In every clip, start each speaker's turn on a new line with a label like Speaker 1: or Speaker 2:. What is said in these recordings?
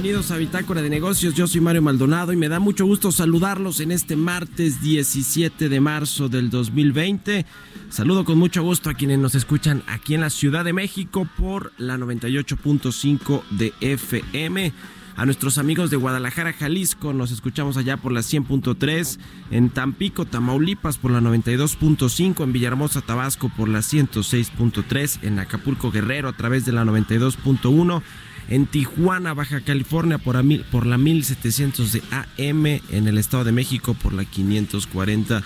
Speaker 1: Bienvenidos a Bitácora de Negocios. Yo soy Mario Maldonado y me da mucho gusto saludarlos en este martes 17 de marzo del 2020. Saludo con mucho gusto a quienes nos escuchan aquí en la Ciudad de México por la 98.5 de FM. A nuestros amigos de Guadalajara, Jalisco, nos escuchamos allá por la 100.3, en Tampico, Tamaulipas por la 92.5, en Villahermosa, Tabasco por la 106.3, en Acapulco, Guerrero a través de la 92.1, en Tijuana, Baja California por, a mil- por la 1700 de AM, en el Estado de México por la 540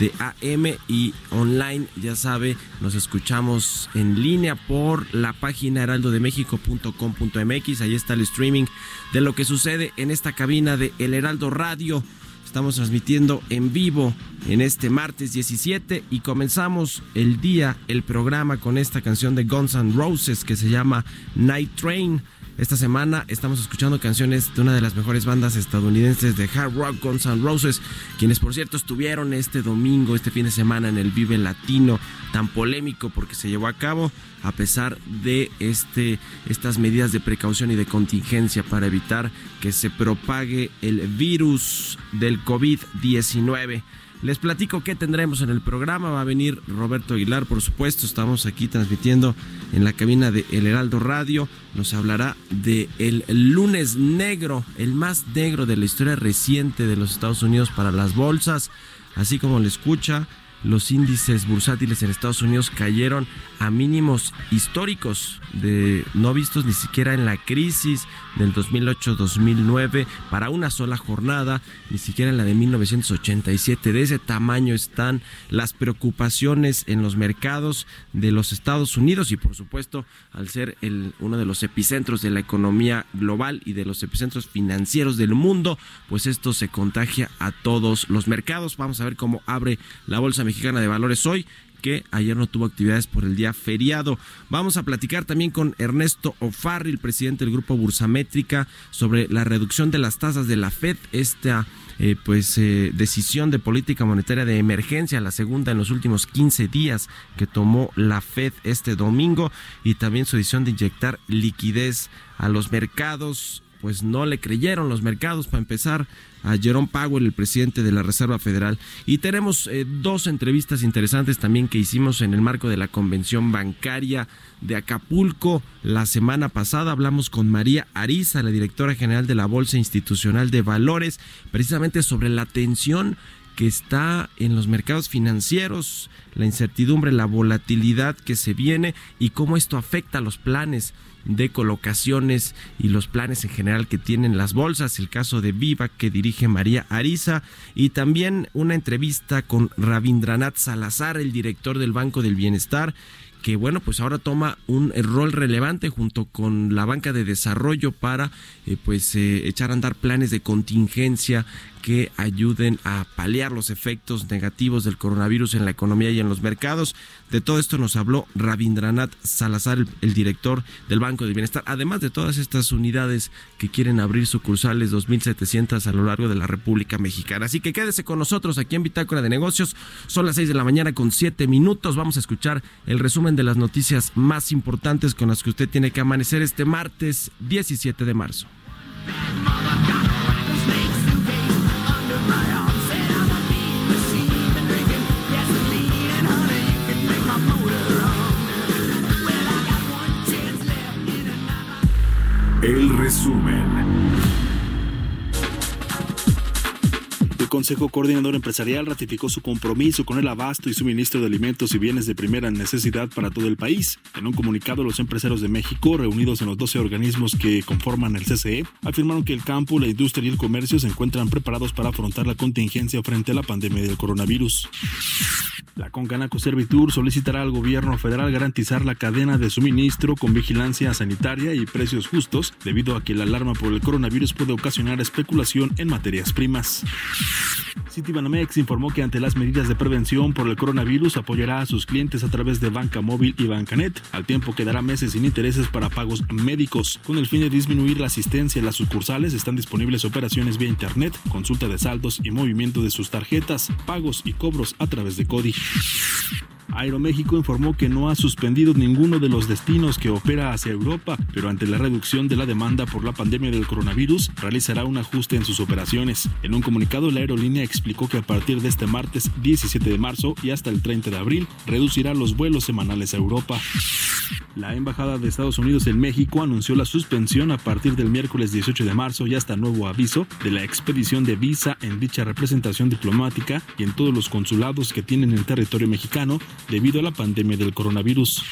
Speaker 1: de AM y online, ya sabe, nos escuchamos en línea por la página heraldodemexico.com.mx, ahí está el streaming de lo que sucede en esta cabina de El Heraldo Radio. Estamos transmitiendo en vivo en este martes 17 y comenzamos el día, el programa con esta canción de Guns N' Roses que se llama Night Train. Esta semana estamos escuchando canciones de una de las mejores bandas estadounidenses de hard rock, Guns N' Roses, quienes por cierto estuvieron este domingo, este fin de semana en el Vive Latino, tan polémico porque se llevó a cabo a pesar de este, estas medidas de precaución y de contingencia para evitar que se propague el virus del COVID-19. Les platico qué tendremos en el programa. Va a venir Roberto Aguilar, por supuesto. Estamos aquí transmitiendo en la cabina de El Heraldo Radio. Nos hablará de el lunes negro, el más negro de la historia reciente de los Estados Unidos para las bolsas. Así como le escucha, los índices bursátiles en Estados Unidos cayeron a mínimos históricos de no vistos ni siquiera en la crisis del 2008-2009 para una sola jornada, ni siquiera en la de 1987. De ese tamaño están las preocupaciones en los mercados de los Estados Unidos y por supuesto al ser el, uno de los epicentros de la economía global y de los epicentros financieros del mundo, pues esto se contagia a todos los mercados. Vamos a ver cómo abre la Bolsa Mexicana de Valores hoy que ayer no tuvo actividades por el día feriado. Vamos a platicar también con Ernesto Ofarri, el presidente del grupo Bursamétrica, sobre la reducción de las tasas de la Fed, esta eh, pues eh, decisión de política monetaria de emergencia, la segunda en los últimos 15 días que tomó la Fed este domingo y también su decisión de inyectar liquidez a los mercados pues no le creyeron los mercados para empezar a Jerome Powell, el presidente de la Reserva Federal. Y tenemos eh, dos entrevistas interesantes también que hicimos en el marco de la convención bancaria de Acapulco. La semana pasada hablamos con María Ariza, la directora general de la Bolsa Institucional de Valores, precisamente sobre la tensión que está en los mercados financieros, la incertidumbre, la volatilidad que se viene y cómo esto afecta a los planes de colocaciones y los planes en general que tienen las bolsas, el caso de Viva que dirige María Ariza y también una entrevista con Rabindranath Salazar, el director del Banco del Bienestar, que bueno, pues ahora toma un rol relevante junto con la banca de desarrollo para eh, pues eh, echar a andar planes de contingencia que ayuden a paliar los efectos negativos del coronavirus en la economía y en los mercados. De todo esto nos habló Rabindranath Salazar, el, director del Banco de Bienestar, además de todas estas unidades que quieren abrir sucursales 2.700 a lo largo de la República Mexicana. Así que quédese con nosotros aquí en Bitácora de Negocios. Son las 6 de la mañana con 7 minutos. Vamos a escuchar el resumen de las noticias más importantes con las que usted tiene que amanecer este martes 17 de marzo.
Speaker 2: El
Speaker 3: Consejo Coordinador Empresarial ratificó su compromiso con el abasto y suministro de alimentos y bienes de primera necesidad para todo el país. En un comunicado, los empresarios de México, reunidos en los 12 organismos que conforman el CCE, afirmaron que el campo, la industria y el comercio se encuentran preparados para afrontar la contingencia frente a la pandemia del coronavirus. La Concanaco Servitur solicitará al gobierno federal garantizar la cadena de suministro con vigilancia sanitaria y precios justos, debido a que la alarma por el coronavirus puede ocasionar especulación en materias primas. Citibanamex informó que ante las medidas de prevención por el coronavirus apoyará a sus clientes a través de Banca Móvil y Bancanet, al tiempo que dará meses sin intereses para pagos médicos. Con el fin de disminuir la asistencia en las sucursales, están disponibles operaciones vía Internet, consulta de saldos y movimiento de sus tarjetas, pagos y cobros a través de CODI. Aeroméxico informó que no ha suspendido ninguno de los destinos que opera hacia Europa, pero ante la reducción de la demanda por la pandemia del coronavirus, realizará un ajuste en sus operaciones. En un comunicado, la aerolínea explicó que a partir de este martes 17 de marzo y hasta el 30 de abril, reducirá los vuelos semanales a Europa. La Embajada de Estados Unidos en México anunció la suspensión a partir del miércoles 18 de marzo y hasta nuevo aviso de la expedición de visa en dicha representación diplomática y en todos los consulados que tienen el territorio mexicano debido a la pandemia del coronavirus.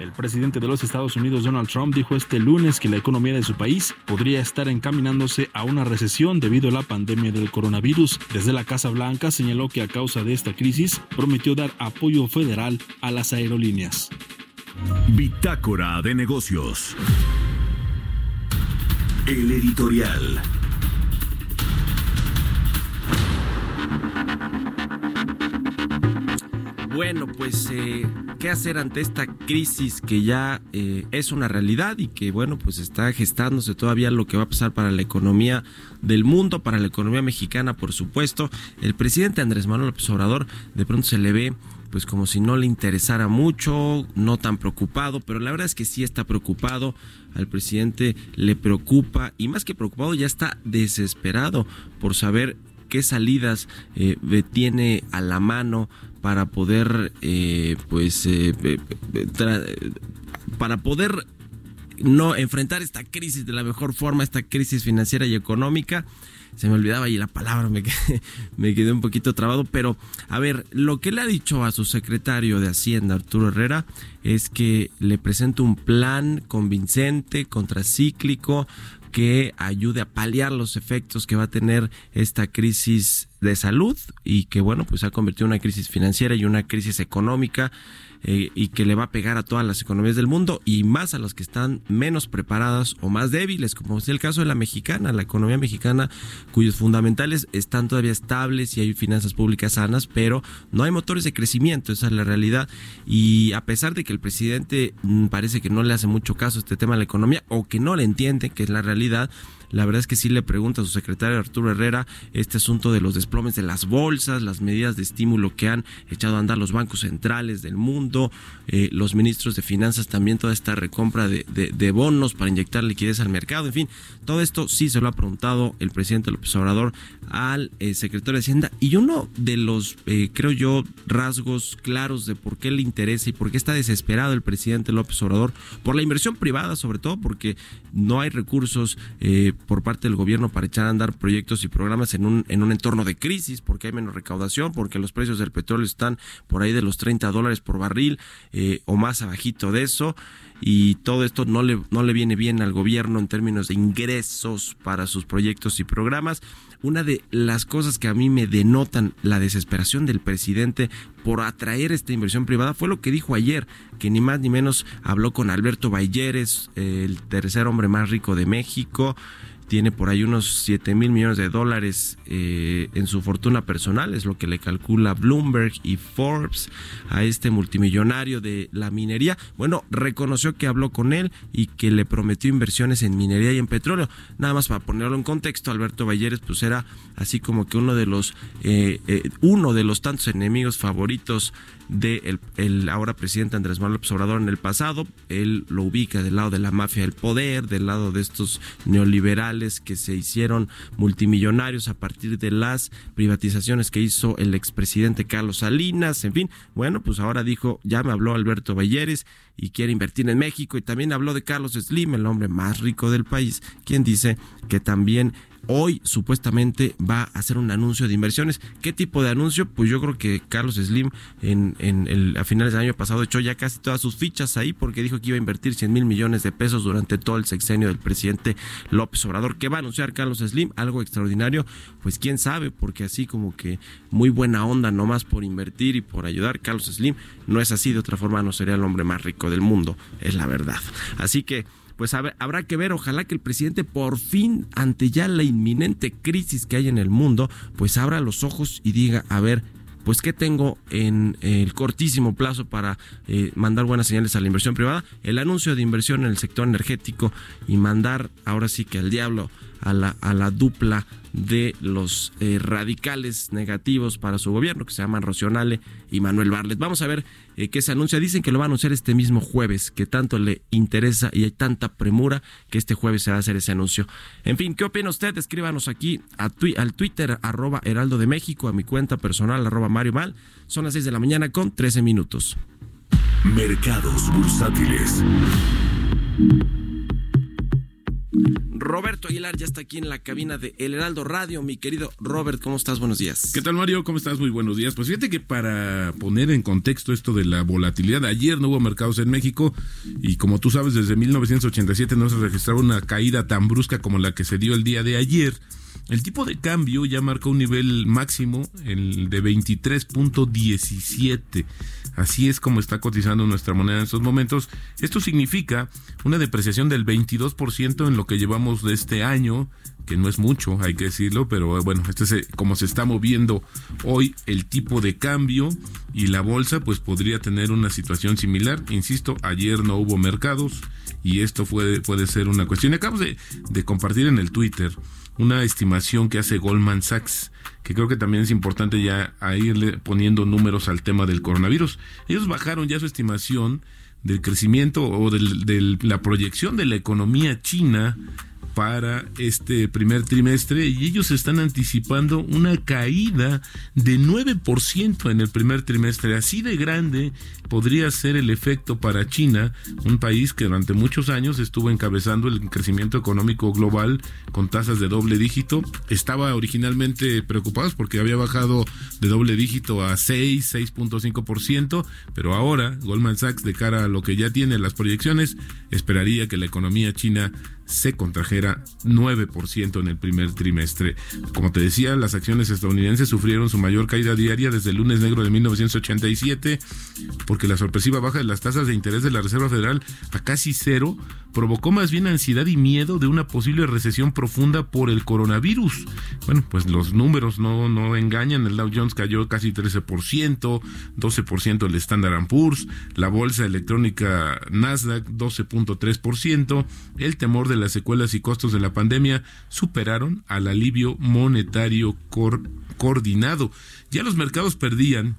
Speaker 3: El presidente de los Estados Unidos, Donald Trump, dijo este lunes que la economía de su país podría estar encaminándose a una recesión debido a la pandemia del coronavirus. Desde la Casa Blanca señaló que a causa de esta crisis prometió dar apoyo federal a las aerolíneas.
Speaker 2: Bitácora de negocios. El editorial.
Speaker 1: Bueno, pues, eh, ¿qué hacer ante esta crisis que ya eh, es una realidad y que, bueno, pues está gestándose todavía lo que va a pasar para la economía del mundo, para la economía mexicana, por supuesto? El presidente Andrés Manuel López Obrador de pronto se le ve pues como si no le interesara mucho, no tan preocupado, pero la verdad es que sí está preocupado, al presidente le preocupa y más que preocupado ya está desesperado por saber qué salidas eh, tiene a la mano para poder, eh, pues, eh, para poder no enfrentar esta crisis de la mejor forma, esta crisis financiera y económica. Se me olvidaba ahí la palabra, me quedé, me quedé un poquito trabado, pero a ver, lo que le ha dicho a su secretario de Hacienda, Arturo Herrera, es que le presenta un plan convincente, contracíclico, que ayude a paliar los efectos que va a tener esta crisis de salud y que bueno pues ha convertido en una crisis financiera y una crisis económica eh, y que le va a pegar a todas las economías del mundo y más a las que están menos preparadas o más débiles, como es el caso de la mexicana, la economía mexicana, cuyos fundamentales están todavía estables y hay finanzas públicas sanas, pero no hay motores de crecimiento, esa es la realidad. Y a pesar de que el presidente mm, parece que no le hace mucho caso a este tema de la economía o que no le entiende, que es la realidad, la verdad es que sí le pregunta a su secretario Arturo Herrera este asunto de los desplomes de las bolsas, las medidas de estímulo que han echado a andar los bancos centrales del mundo, eh, los ministros de finanzas también toda esta recompra de, de, bonos para inyectar liquidez al mercado, en fin, todo esto sí se lo ha preguntado el presidente López Obrador al eh, secretario de Hacienda y uno de los, eh, creo yo, rasgos claros de por qué le interesa y por qué está desesperado el presidente López Obrador por la inversión privada, sobre todo porque no hay recursos por parte del gobierno para echar a andar proyectos y programas en un, en un entorno de crisis, porque hay menos recaudación, porque los precios del petróleo están por ahí de los 30 dólares por barril eh, o más abajito de eso y todo esto no le, no le viene bien al gobierno en términos de ingresos para sus proyectos y programas. Una de las cosas que a mí me denotan la desesperación del presidente por atraer esta inversión privada fue lo que dijo ayer, que ni más ni menos habló con Alberto Balleres, el tercer hombre más rico de México, tiene por ahí unos 7 mil millones de dólares eh, en su fortuna personal, es lo que le calcula Bloomberg y Forbes a este multimillonario de la minería. Bueno, reconoció que habló con él y que le prometió inversiones en minería y en petróleo. Nada más para ponerlo en contexto, Alberto Balleres pues era así como que uno de los eh, eh, uno de los tantos enemigos favoritos de el, ahora presidente Andrés Manuel López Obrador en el pasado. Él lo ubica del lado de la mafia del poder, del lado de estos neoliberales que se hicieron multimillonarios a partir de las privatizaciones que hizo el expresidente Carlos Salinas. En fin, bueno, pues ahora dijo, ya me habló Alberto Balleres y quiere invertir en México y también habló de Carlos Slim, el hombre más rico del país, quien dice que también hoy supuestamente va a hacer un anuncio de inversiones. ¿Qué tipo de anuncio? Pues yo creo que Carlos Slim en, a finales del año pasado echó ya casi todas sus fichas ahí porque dijo que iba a invertir 100 mil millones de pesos durante todo el sexenio del presidente López Obrador. ¿Qué va a anunciar Carlos Slim? Algo extraordinario. Pues quién sabe, porque así como que muy buena onda nomás por invertir y por ayudar. Carlos Slim no es así, de otra forma no sería el hombre más rico del mundo, es la verdad. Así que pues habrá que ver, ojalá que el presidente por fin, ante ya la inminente crisis que hay en el mundo, pues abra los ojos y diga, a ver, pues qué tengo en el cortísimo plazo para eh, mandar buenas señales a la inversión privada, el anuncio de inversión en el sector energético y mandar ahora sí que al diablo a la, a la dupla de los eh, radicales negativos para su gobierno, que se llaman Rocionale y Manuel Barlet. Vamos a ver eh, qué se anuncia. Dicen que lo va a anunciar este mismo jueves, que tanto le interesa y hay tanta premura que este jueves se va a hacer ese anuncio. En fin, ¿qué opina usted? Escríbanos aquí a al Twitter, arroba Heraldo de México, a mi cuenta personal, arroba Mario Mal. Son las 6 de la mañana con 13 minutos.
Speaker 2: Mercados bursátiles.
Speaker 1: Roberto Aguilar ya está aquí en la cabina de El Heraldo Radio. Mi querido Robert, ¿cómo estás? Buenos días.
Speaker 4: ¿Qué tal, Mario? ¿Cómo estás? Muy buenos días. Pues fíjate que para poner en contexto esto de la volatilidad, ayer no hubo mercados en México y como tú sabes, desde 1987 no se registraba una caída tan brusca como la que se dio el día de ayer. El tipo de cambio ya marcó un nivel máximo, el de 23.17. Así es como está cotizando nuestra moneda en estos momentos. Esto significa una depreciación del 22% en lo que llevamos de este año, que no es mucho, hay que decirlo, pero bueno, este es como se está moviendo hoy el tipo de cambio y la bolsa, pues podría tener una situación similar. Insisto, ayer no hubo mercados y esto puede, puede ser una cuestión. Acabo de, de compartir en el Twitter una estimación que hace Goldman Sachs, que creo que también es importante ya irle poniendo números al tema del coronavirus. Ellos bajaron ya su estimación del crecimiento o de la proyección de la economía china para este primer trimestre y ellos están anticipando una caída de 9% en el primer trimestre. Así de grande podría ser el efecto para China, un país que durante muchos años estuvo encabezando el crecimiento económico global con tasas de doble dígito. Estaba originalmente preocupados porque había bajado de doble dígito a 6, 6.5%, pero ahora Goldman Sachs de cara a lo que ya tiene las proyecciones esperaría que la economía china se contrajera 9% en el primer trimestre. Como te decía, las acciones estadounidenses sufrieron su mayor caída diaria desde el lunes negro de 1987, porque la sorpresiva baja de las tasas de interés de la Reserva Federal a casi cero provocó más bien ansiedad y miedo de una posible recesión profunda por el coronavirus. Bueno, pues los números no, no engañan, el Dow Jones cayó casi 13%, 12% el Standard Poor's, la bolsa electrónica Nasdaq 12.3%, el temor de las secuelas y costos de la pandemia superaron al alivio monetario coordinado. Ya los mercados perdían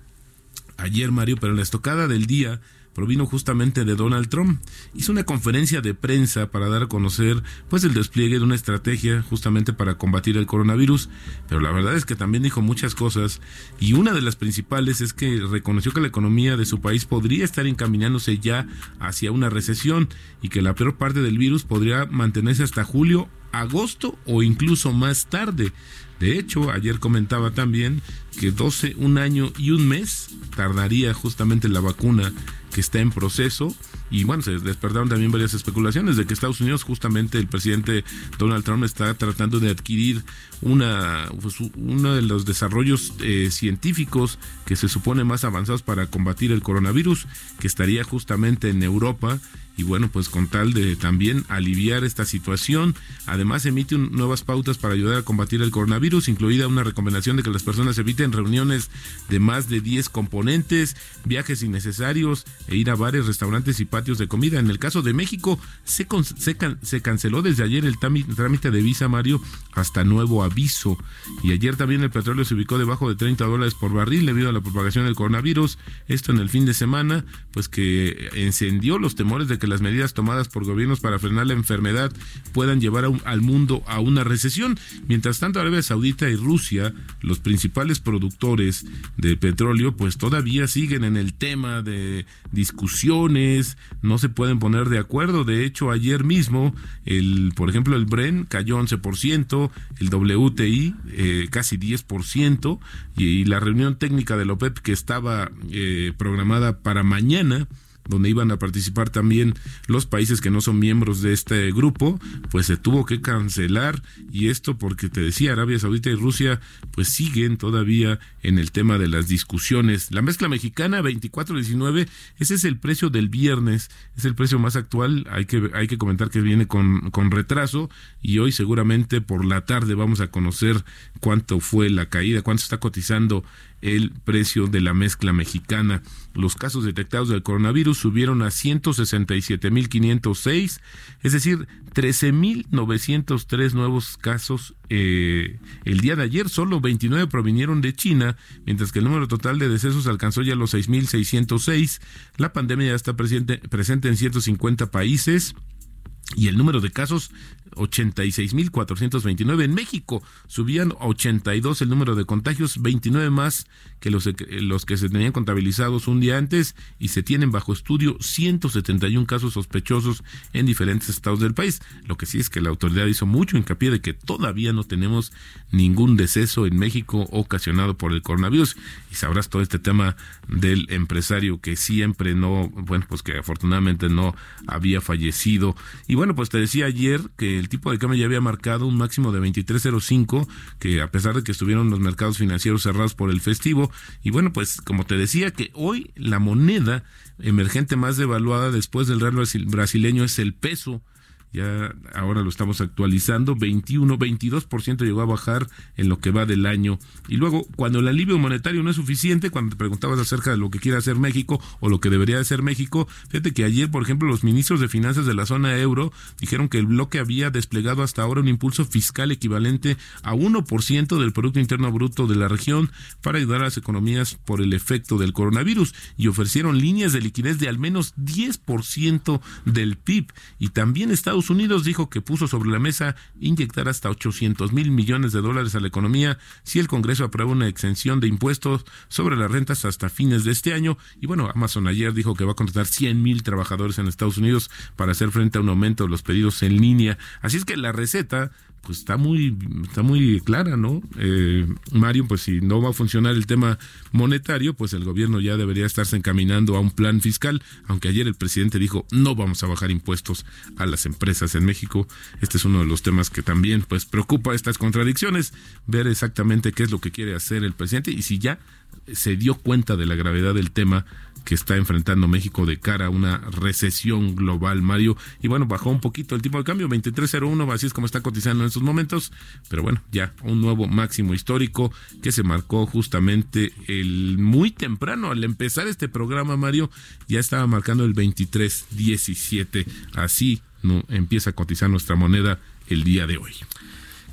Speaker 4: ayer, Mario, pero en la estocada del día provino justamente de Donald Trump. Hizo una conferencia de prensa para dar a conocer pues el despliegue de una estrategia justamente para combatir el coronavirus, pero la verdad es que también dijo muchas cosas y una de las principales es que reconoció que la economía de su país podría estar encaminándose ya hacia una recesión y que la peor parte del virus podría mantenerse hasta julio agosto o incluso más tarde. De hecho, ayer comentaba también que 12, un año y un mes tardaría justamente la vacuna que está en proceso. Y bueno, se despertaron también varias especulaciones de que Estados Unidos, justamente el presidente Donald Trump está tratando de adquirir una, pues, uno de los desarrollos eh, científicos que se supone más avanzados para combatir el coronavirus, que estaría justamente en Europa y bueno, pues con tal de también aliviar esta situación, además emite nuevas pautas para ayudar a combatir el coronavirus, incluida una recomendación de que las personas eviten reuniones de más de 10 componentes, viajes innecesarios e ir a bares, restaurantes y patios de comida. En el caso de México, se, se, se canceló desde ayer el trámite de visa, Mario, hasta nuevo aviso. Y ayer también el petróleo se ubicó debajo de 30 dólares por barril debido a la propagación del coronavirus. Esto en el fin de semana, pues que encendió los temores de que las medidas tomadas por gobiernos para frenar la enfermedad puedan llevar al mundo a una recesión. Mientras tanto, Arabia Saudita y Rusia, los principales productores de petróleo, pues todavía siguen en el tema de discusiones, no se pueden poner de acuerdo. De hecho, ayer mismo, el, por ejemplo, el Bren cayó 11%, el WTI eh, casi 10%, y, la reunión técnica de la OPEP que estaba eh, programada para mañana, donde iban a participar también los países que no son miembros de este grupo, pues se tuvo que cancelar y esto porque te decía Arabia Saudita y Rusia pues siguen todavía en el tema de las discusiones. La mezcla mexicana 24.19, ese es el precio del viernes, es el precio más actual, hay que hay que comentar que viene con con retraso y hoy seguramente por la tarde vamos a conocer cuánto fue la caída, cuánto está cotizando el precio de la mezcla mexicana. Los casos detectados del coronavirus subieron a 167.506, es decir, 13.903 nuevos casos eh, el día de ayer. Solo 29 provinieron de China, mientras que el número total de decesos alcanzó ya los 6.606. La pandemia ya está presente, presente en 150 países y el número de casos 86.429. En México subían a 82 el número de contagios, 29 más que los, los que se tenían contabilizados un día antes y se tienen bajo estudio 171 casos sospechosos en diferentes estados del país. Lo que sí es que la autoridad hizo mucho hincapié de que todavía no tenemos ningún deceso en México ocasionado por el coronavirus. Y sabrás todo este tema del empresario que siempre no, bueno, pues que afortunadamente no había fallecido. Y bueno, pues te decía ayer que el tipo de cambio ya había marcado un máximo de 23.05, que a pesar de que estuvieron los mercados financieros cerrados por el festivo, y bueno, pues como te decía que hoy la moneda emergente más devaluada después del real brasileño es el peso, ya ahora lo estamos actualizando, 21, 22% llegó a bajar en lo que va del año. Y luego, cuando el alivio monetario no es suficiente, cuando te preguntabas acerca de lo que quiere hacer México o lo que debería hacer México, fíjate que ayer, por ejemplo, los ministros de finanzas de la zona euro dijeron que el bloque había desplegado hasta ahora un impulso fiscal equivalente a 1% del Producto Interno Bruto de la región para ayudar a las economías por el efecto del coronavirus y ofrecieron líneas de liquidez de al menos 10% del PIB. Y también Estados Unidos dijo que puso sobre la mesa inyectar hasta 800 mil millones de dólares a la economía si el Congreso aprueba una exención de impuestos sobre las rentas hasta fines de este año. Y bueno, Amazon ayer dijo que va a contratar 100 mil trabajadores en Estados Unidos para hacer frente a un aumento de los pedidos en línea. Así es que la receta pues está muy, está muy clara, ¿no? Eh, Mario, pues si no va a funcionar el tema monetario, pues el gobierno ya debería estarse encaminando a un plan fiscal, aunque ayer el presidente dijo no vamos a bajar impuestos a las empresas en México. Este es uno de los temas que también pues preocupa estas contradicciones, ver exactamente qué es lo que quiere hacer el presidente y si ya se dio cuenta de la gravedad del tema que está enfrentando México de cara a una recesión global, Mario. Y bueno, bajó un poquito el tipo de cambio, 23.01, así es como está cotizando en estos momentos, pero bueno, ya un nuevo máximo histórico que se marcó justamente el muy temprano al empezar este programa, Mario, ya estaba marcando el 23.17. Así no empieza a cotizar nuestra moneda el día de hoy.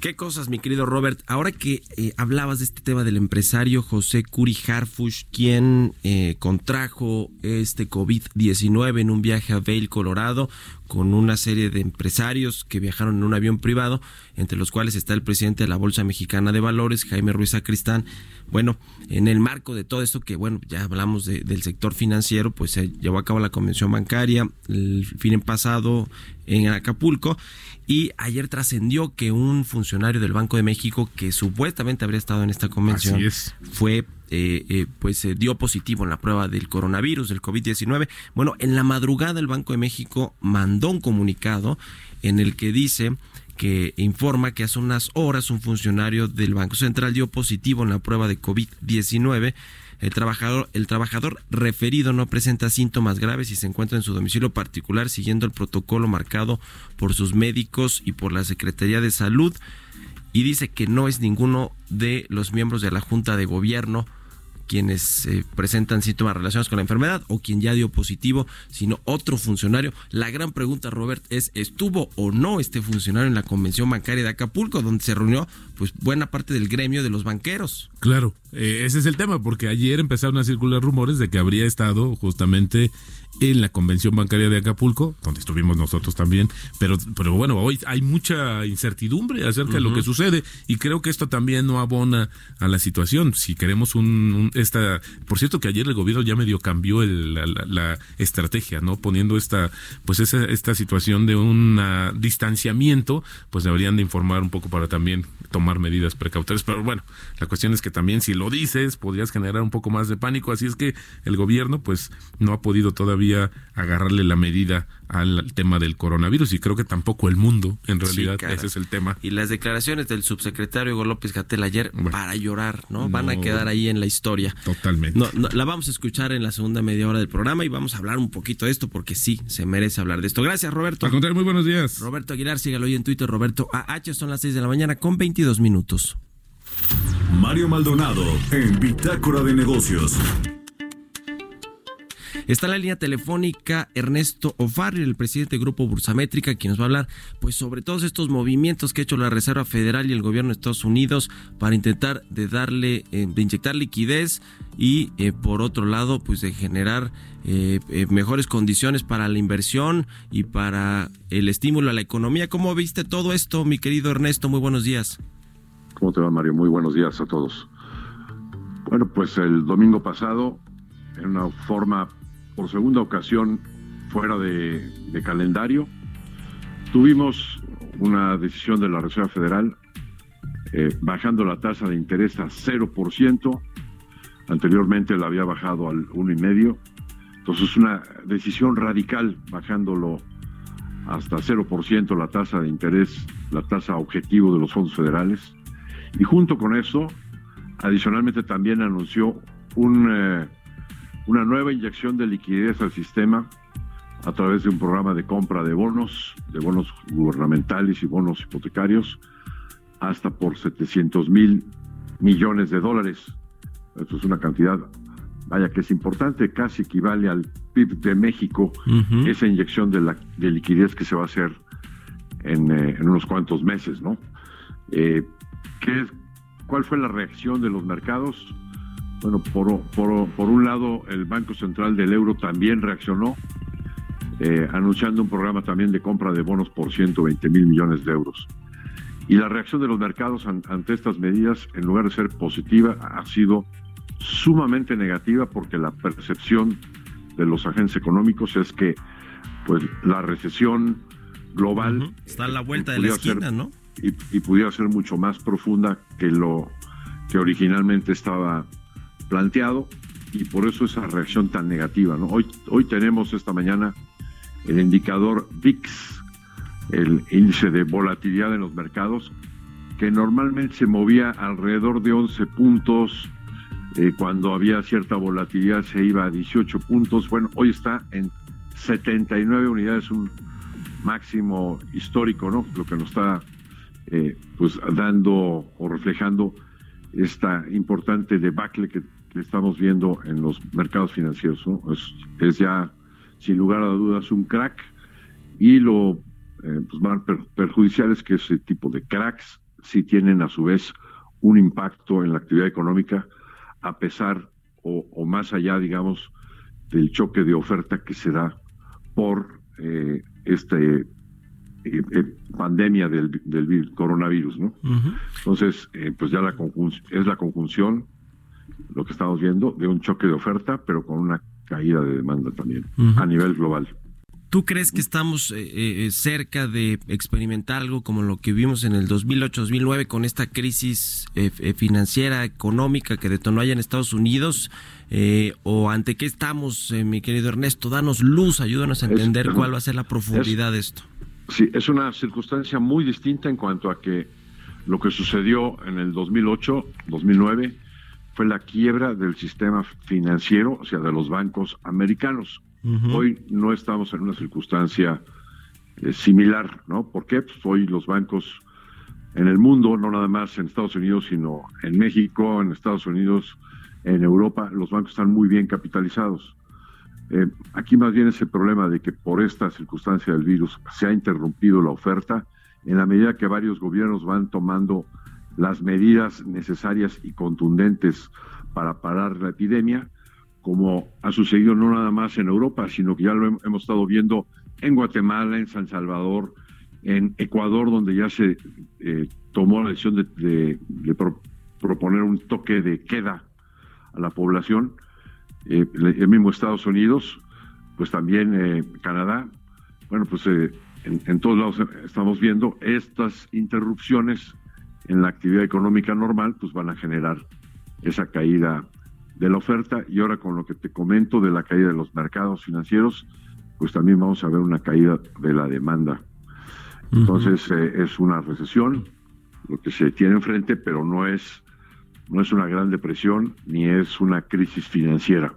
Speaker 1: Qué cosas, mi querido Robert. Ahora que eh, hablabas de este tema del empresario José Curi Harfush, quien eh, contrajo este COVID-19 en un viaje a Vail, Colorado, con una serie de empresarios que viajaron en un avión privado, entre los cuales está el presidente de la Bolsa Mexicana de Valores, Jaime Ruiz Acristán. Bueno, en el marco de todo esto que, bueno, ya hablamos del sector financiero, pues se llevó a cabo la convención bancaria el fin pasado en Acapulco y ayer trascendió que un funcionario del Banco de México que supuestamente habría estado en esta convención fue eh, eh, pues eh, dio positivo en la prueba del coronavirus, del COVID-19. Bueno, en la madrugada el Banco de México mandó un comunicado en el que dice que informa que hace unas horas un funcionario del Banco Central dio positivo en la prueba de COVID-19 el trabajador, el trabajador referido no presenta síntomas graves y se encuentra en su domicilio particular siguiendo el protocolo marcado por sus médicos y por la Secretaría de Salud y dice que no es ninguno de los miembros de la Junta de Gobierno quienes eh, presentan síntomas relacionados con la enfermedad o quien ya dio positivo, sino otro funcionario. La gran pregunta, Robert, es ¿estuvo o no este funcionario en la convención bancaria de Acapulco, donde se reunió pues buena parte del gremio de los banqueros?
Speaker 4: Claro, eh, ese es el tema, porque ayer empezaron a circular rumores de que habría estado justamente en la Convención Bancaria de Acapulco, donde estuvimos nosotros también, pero, pero bueno, hoy hay mucha incertidumbre acerca de lo que sucede y creo que esto también no abona a la situación. Si queremos un, esta, por cierto que ayer el gobierno ya medio cambió la, estrategia, ¿no? Poniendo esta, pues esa, esta situación de un distanciamiento, pues deberían de informar un poco para también tomar medidas precautorias, pero bueno, la cuestión es que también si lo dices podrías generar un poco más de pánico, así es que el gobierno pues no ha podido todavía agarrarle la medida al tema del coronavirus y creo que tampoco el mundo, en realidad, ese es el tema.
Speaker 1: Y las declaraciones del subsecretario Hugo López Gatel ayer para llorar, ¿no? Van a quedar ahí en la historia.
Speaker 4: Totalmente.
Speaker 1: No, la vamos a escuchar en la segunda media hora del programa y vamos a hablar un poquito de esto porque sí, se merece hablar de esto. Gracias, Roberto.
Speaker 4: A contar, muy buenos días.
Speaker 1: Roberto Aguilar, sígalo hoy en Twitter, Roberto AH, son las 6 de la mañana con 22 minutos.
Speaker 2: Mario Maldonado en Bitácora de Negocios.
Speaker 1: Está en la línea telefónica Ernesto O'Farrill, el presidente del Grupo Bursamétrica, quien nos va a hablar pues sobre todos estos movimientos que ha hecho la Reserva Federal y el gobierno de Estados Unidos para intentar de darle, eh, de inyectar liquidez y eh, por otro lado pues de generar eh, mejores condiciones para la inversión y para el estímulo a la economía. ¿Cómo viste todo esto, mi querido Ernesto? Muy buenos días.
Speaker 5: ¿Cómo te va, Mario? Muy buenos días a todos. Bueno, pues el domingo pasado, en una forma por segunda ocasión fuera de, calendario. Tuvimos una decisión de la Reserva Federal eh, bajando la tasa de interés a 0%. Anteriormente la había bajado al 1,5%. Entonces, una decisión radical bajándolo hasta 0% la tasa de interés, la tasa objetivo de los fondos federales. Y junto con eso, adicionalmente también anunció un eh, una nueva inyección de liquidez al sistema a través de un programa de compra de bonos, de bonos gubernamentales y bonos hipotecarios, hasta por 700 mil millones de dólares. Esto es una cantidad, vaya que es importante, casi equivale al PIB de México, esa inyección de, la, de liquidez que se va a hacer en, eh, unos cuantos meses, ¿no? Eh, ¿qué, ¿Cuál fue la reacción de los mercados? Bueno, por, por, un lado, el Banco Central del Euro también reaccionó, eh, anunciando un programa también de compra de bonos por 120 mil millones de euros. Y la reacción de los mercados ante estas medidas, en lugar de ser positiva, ha sido sumamente negativa porque la percepción de los agentes económicos es que pues la recesión global
Speaker 1: está a la vuelta de la esquina, ¿no?
Speaker 5: Y, y, pudiera ser mucho más profunda que lo que originalmente estaba planteado y por eso esa reacción tan negativa. ¿no? Hoy, hoy tenemos esta mañana el indicador VIX, el índice de volatilidad en los mercados, que normalmente se movía alrededor de 11 puntos, eh, cuando había cierta volatilidad se iba a 18 puntos, bueno, hoy está en 79 unidades, un máximo histórico, ¿no? Lo que nos está eh, pues dando o reflejando esta importante debacle que que estamos viendo en los mercados financieros. Es, ya, sin lugar a dudas, un crack y lo eh, pues más perjudicial es que ese tipo de cracks sí tienen a su vez un impacto en la actividad económica a pesar o, más allá, digamos, del choque de oferta que se da por eh, este pandemia del, del, coronavirus, ¿no? Entonces, pues ya la es la conjunción, lo que estamos viendo, de un choque de oferta, pero con una caída de demanda también a nivel global.
Speaker 1: ¿Tú crees que estamos eh, eh, cerca de experimentar algo como lo que vimos en el 2008-2009 con esta crisis eh, financiera, económica que detonó allá en Estados Unidos? ¿O ante qué estamos, mi querido Ernesto? Danos luz, ayúdanos a entender cuál va a ser la profundidad de esto.
Speaker 5: Sí, es una circunstancia muy distinta en cuanto a que lo que sucedió en el 2008-2009 fue la quiebra del sistema financiero, o sea, de los bancos americanos Hoy no estamos en una circunstancia eh, similar, ¿no? ¿Por qué? Pues hoy los bancos en el mundo, no nada más en Estados Unidos, sino en México, en Estados Unidos, en Europa, los bancos están muy bien capitalizados. Eh, aquí más bien es el problema de que por esta circunstancia del virus se ha interrumpido la oferta en la medida que varios gobiernos van tomando las medidas necesarias y contundentes para parar la epidemia como ha sucedido no nada más en Europa, sino que ya lo hemos estado viendo en Guatemala, en San Salvador, en Ecuador, donde ya se eh, tomó la decisión de, proponer un toque de queda a la población. Eh, el, mismo Estados Unidos, pues también eh, Canadá. Bueno, pues en, en todos lados estamos viendo estas interrupciones en la actividad económica normal, pues van a generar esa caída de la oferta y ahora con lo que te comento de la caída de los mercados financieros, pues también vamos a ver una caída de la demanda. Entonces eh, es una recesión lo que se tiene enfrente, pero no es no es una gran depresión ni es una crisis financiera.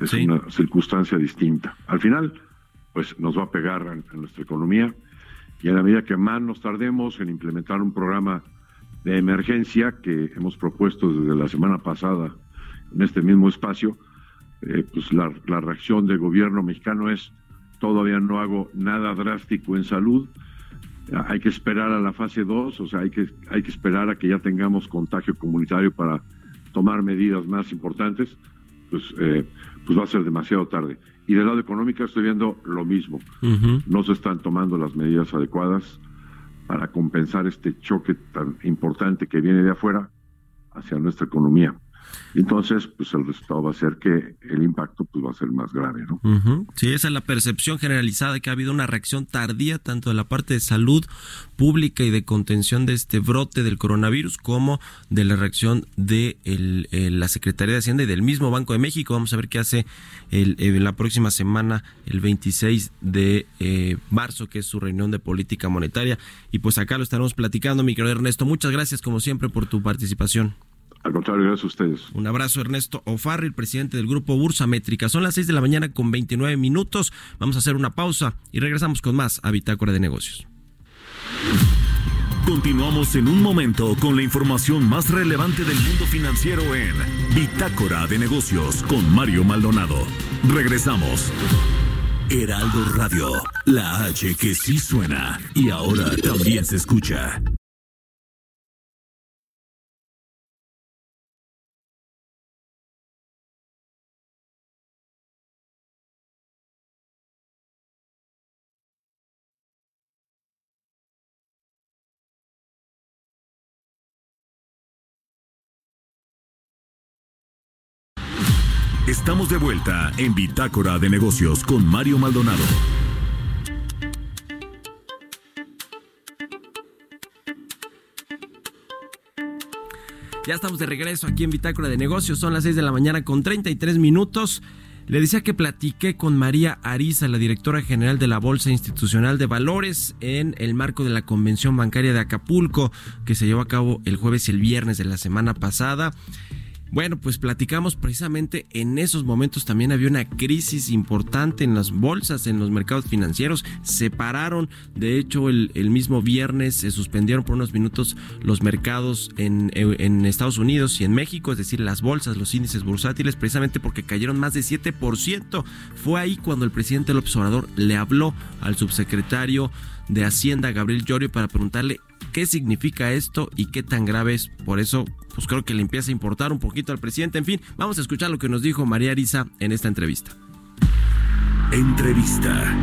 Speaker 5: es una circunstancia distinta. Al final, pues nos va a pegar en, en nuestra economía y a la medida que más nos tardemos en implementar un programa de emergencia que hemos propuesto desde la semana pasada en este mismo espacio, eh, pues la, reacción del gobierno mexicano es todavía no hago nada drástico en salud, hay que esperar a la fase 2, o sea, hay que, hay que esperar a que ya tengamos contagio comunitario para tomar medidas más importantes, pues, eh, pues va a ser demasiado tarde. Y del lado económico estoy viendo lo mismo. No se están tomando las medidas adecuadas para compensar este choque tan importante que viene de afuera hacia nuestra economía. Entonces, pues el resultado va a ser que el impacto pues, va a ser más grave, ¿no?
Speaker 1: Sí, esa es la percepción generalizada, que ha habido una reacción tardía tanto de la parte de salud pública y de contención de este brote del coronavirus como de la reacción de la Secretaría de Hacienda y del mismo Banco de México. Vamos a ver qué hace el, la próxima semana, el 26 de eh, marzo, que es su reunión de política monetaria. Y pues acá lo estaremos platicando, mi querido Ernesto. Muchas gracias, como siempre, por tu participación.
Speaker 5: Al contrario, gracias a ustedes.
Speaker 1: Un abrazo, Ernesto Ofarri, el presidente del grupo Bursa Métrica. Son las 6 de la mañana con 29 minutos. Vamos a hacer una pausa y regresamos con más a Bitácora de Negocios.
Speaker 2: Continuamos en un momento con la información más relevante del mundo financiero en Bitácora de Negocios con Mario Maldonado. Regresamos. Heraldo Radio, la H que sí suena y ahora también se escucha. Estamos de vuelta en Bitácora de Negocios con Mario Maldonado.
Speaker 1: Ya estamos de regreso aquí en Bitácora de Negocios. Son las 6 de la mañana con 33 minutos. Le decía que platiqué con María Ariza, la directora general de la Bolsa Institucional de Valores, en el marco de la Convención Bancaria de Acapulco, que se llevó a cabo el jueves y el viernes de la semana pasada. Bueno, pues platicamos precisamente en esos momentos también había una crisis importante en las bolsas, en los mercados financieros. Se pararon, de hecho el, mismo viernes se suspendieron por unos minutos los mercados en, Estados Unidos y en México, es decir, las bolsas, los índices bursátiles, precisamente porque cayeron más de 7%. Fue ahí cuando el presidente López Obrador le habló al subsecretario de Hacienda, Gabriel Llorio, para preguntarle qué significa esto y qué tan grave es. Por eso, pues creo que le empieza a importar un poquito al presidente. En fin, vamos a escuchar lo que nos dijo María Arisa en esta entrevista.
Speaker 2: Entrevista.